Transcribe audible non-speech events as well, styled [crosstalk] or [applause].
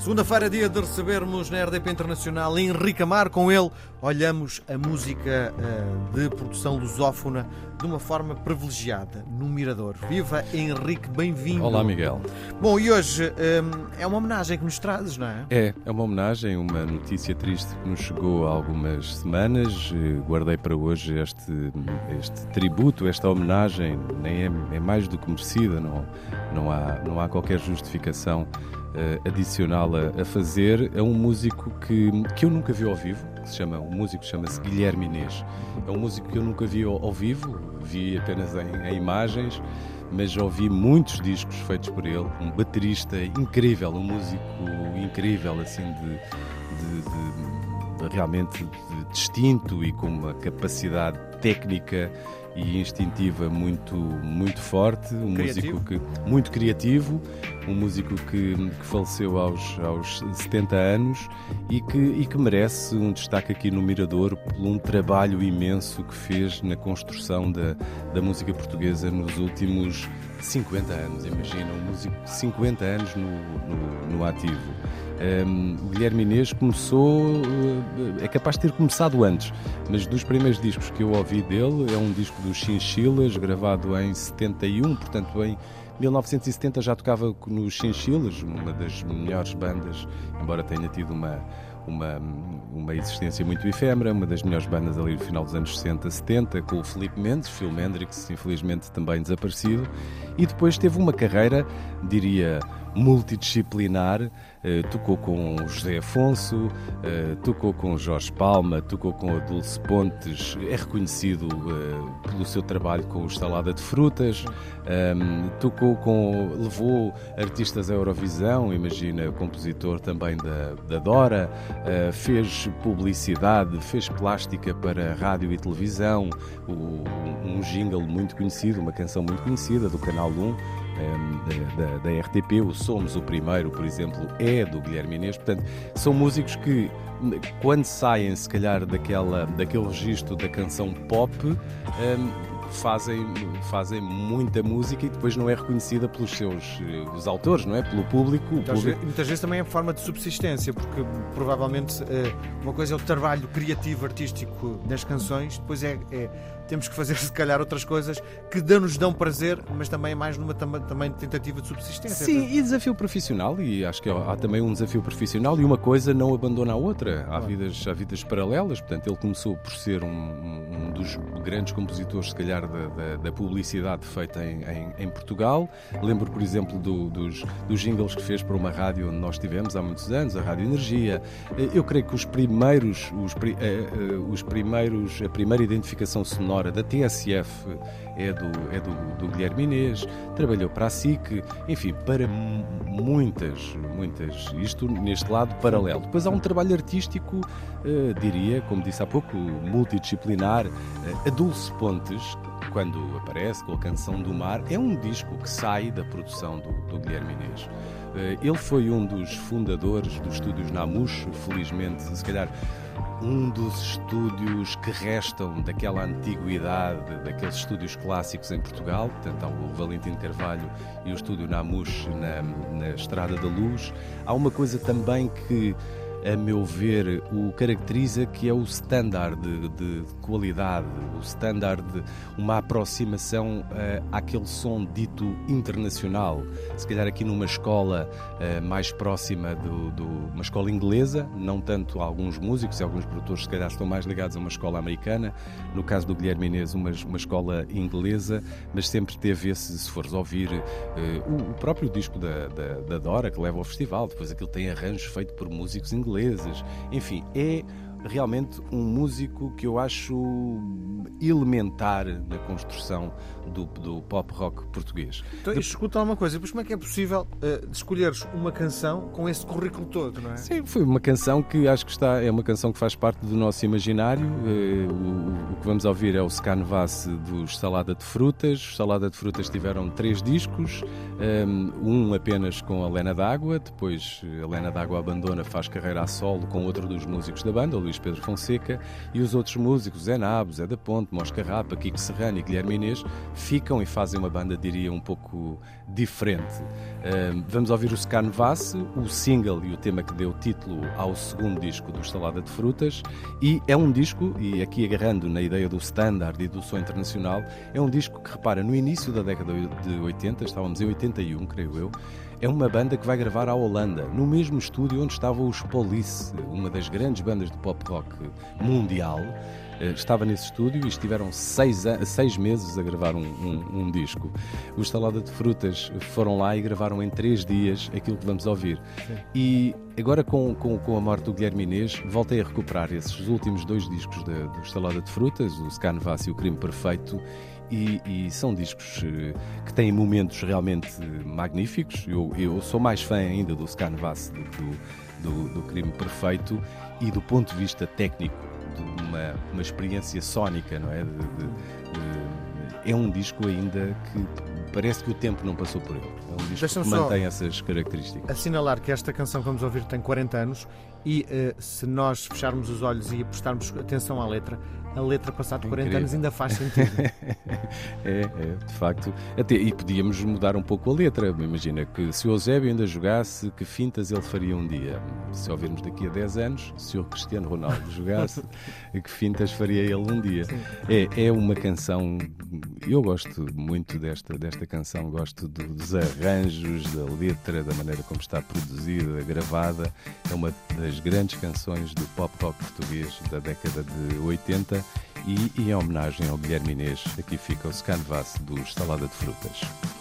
Segunda-feira, dia de recebermos na RDP Internacional Henrique Amar. Com ele, olhamos a música uh, de produção lusófona de uma forma privilegiada, no Mirador. Viva Henrique, bem-vindo. Olá, Miguel. Bom, e hoje um, é uma homenagem que nos trazes, não é? É, é uma homenagem, uma notícia triste que nos chegou há algumas semanas. Guardei para hoje este, este tributo, esta homenagem, nem é, é mais do que merecida, não, não, há, não há qualquer justificação uh, adicional a, a, fazer é um músico que, que eu nunca vi ao vivo, que se chama, o músico chama-se Guilherme Inês. É um músico que eu nunca vi ao, ao vivo, vi apenas em, em, imagens, mas ouvi muitos discos feitos por ele, um baterista incrível, um músico incrível, assim, de, de, de realmente distinto e com uma capacidade técnica e instintiva muito, muito forte, um criativo. músico que muito criativo, um músico que, que faleceu aos, aos 70 anos e que, e que merece um destaque aqui no Mirador por um trabalho imenso que fez na construção da, da música portuguesa nos últimos 50 anos. Imagina, um músico de 50 anos no, no, no ativo. Um, o Guilherme Inês começou, eh, é capaz de ter começado antes, mas dos primeiros discos que eu ouvi dele é um disco dos Chinchilas, gravado em 71, portanto em 1970 já tocava nos Chinchilas, uma das melhores bandas, embora tenha tido uma, uma, uma existência muito efêmera, uma das melhores bandas ali no final dos anos 60, 70, com o Felipe Mendes, Phil Hendrix, infelizmente também desaparecido, e depois teve uma carreira, diria, multidisciplinar, eh, tocou com José Afonso, eh, tocou com Jorge Palma, tocou com a Dulce Pontes, é reconhecido eh, pelo seu trabalho com o Salada de Frutas, ehm, tocou com, levou artistas à Eurovisão, imagina, compositor também da, da Dora, fez publicidade, fez plástica para rádio e televisão, um jingle muito conhecido, uma canção muito conhecida do Canal 1, da, da, da, RTP, o Somos o Primeiro, por exemplo, é do Guilherme Inês. Portanto, são músicos que, quando saem, se calhar, daquela, daquele registro da canção pop, um, fazem, fazem muita música e depois não é reconhecida pelos seus eh, os autores, não é? Pelo público. Muitas, público... Vezes, muitas vezes também é forma de subsistência, porque provavelmente eh, uma coisa é o trabalho criativo, artístico das canções, depois é, é temos que fazer [laughs] se calhar outras coisas que nos dão prazer, mas também é mais numa também tentativa de subsistência. Sim, e desafio profissional, e acho que há também um desafio profissional e uma coisa não abandona a outra. Há, vidas, há vidas paralelas, portanto, ele começou por ser um, um dos grandes compositores, se calhar, da, da, da publicidade feita em, em, em, Portugal. Lembro, por exemplo, do, dos, dos jingles que fez para uma rádio onde nós tivemos há muitos anos, a Rádio Energia. Eu creio que os primeiros, os, eh, eh, os primeiros, a primeira identificação sonora da TSF é do, é do, do Guilherme Inês, trabalhou para a SIC, enfim, para muitas, muitas, isto neste lado paralelo. Depois há um trabalho artístico, uh, diria, como disse há pouco, multidisciplinar. Uh, a Dulce Pontes, quando aparece com a Canção do Mar, é um disco que sai da produção do, do Guilherme Inês. Uh, ele foi um dos fundadores dos estúdios Namush, felizmente, se calhar um dos estúdios que restam daquela antiguidade, daqueles estúdios clássicos em Portugal, portanto há o Valentim Carvalho e o estúdio Namush na, na Estrada da Luz. Há uma coisa também que a meu ver, o caracteriza que é o standard de, de qualidade, o standard de uma aproximação uh, àquele som dito internacional. Se calhar aqui numa escola uh, mais próxima do, uma escola inglesa, não tanto alguns músicos e alguns produtores se calhar estão mais ligados a uma escola americana, no caso do Guilherme Inês, uma, uma escola inglesa, mas sempre teve esse, se fores ouvir, uh, o, o, próprio disco da, da, da Dora, que leva ao festival, depois aquilo tem arranjos feitos por músicos ingleses ingleses. Enfim, é realmente um músico que eu acho elementar na construção do, do pop rock português. Então, de... escuta uma coisa, pois como é que é possível uh, escolheres uma canção com esse currículo todo, não é? Sim, foi uma canção que acho que está, é uma canção que faz parte do nosso imaginário. Uh, o, o, que vamos ouvir é o Scanvas dos Salada de Frutas. Os Salada de Frutas tiveram três discos, um, ehm, um apenas com a Lena D'Água, depois a Lena D'Água abandona, faz carreira a solo com outro dos músicos da banda, o Luís Pedro Fonseca, e os outros músicos, Zé Nabo, Zé da Ponte, Mosca Rapa, Kiko Serrano e Guilherme Inês, ficam e fazem uma banda, diria, um pouco diferente. Vamos ouvir o Scanvas, o single e o tema que deu título ao segundo disco do Estalada de Frutas, e é um disco, e aqui agarrando na ideia do standard e do som internacional, é um disco que repara, no início da década de 80, estávamos em 81, creio eu, é uma banda que vai gravar à Holanda, no mesmo estúdio onde estavam os Police, uma das grandes bandas de pop rock mundial. Eh, estava nesse estúdio e estiveram seis, seis meses a gravar um, um, um disco. Os Salada de Frutas foram lá e gravaram em três dias aquilo que vamos ouvir. Sim. E agora, com, com, com, a morte do Guilherme Inês, voltei a recuperar esses últimos dois discos do Estalada de Frutas, o Scanvas e o Crime Perfeito, e, e, são discos eh, que têm momentos realmente magníficos. Eu, eu sou mais fã ainda do Scanvas do que do, do, do Crime Perfeito e do ponto de vista técnico de uma, uma experiência sónica, não é? De, de, de, é um disco ainda que parece que o tempo não passou por ele. É um disco que mantém essas características. Assinalar que esta canção que vamos ouvir tem 40 anos e uh, se nós fecharmos os olhos e prestarmos atenção à letra, a letra passado 40 Incrível. anos ainda faz sentido. [laughs] é, é, de facto. Até, e podíamos mudar um pouco a letra. Imagina que se o Eusébio ainda jogasse, que fintas ele faria um dia? Se ouvirmos daqui a 10 anos, se o Cristiano Ronaldo jogasse, [laughs] que fintas faria ele um dia? É, é uma canção. Eu gosto muito desta, desta canção, gosto dos arranjos, da letra, da maneira como está produzida, gravada. É uma das grandes canções do pop rock português da década de 80 e, em homenagem ao Guilherme Inês, aqui fica o Scanvas do Salada de Frutas.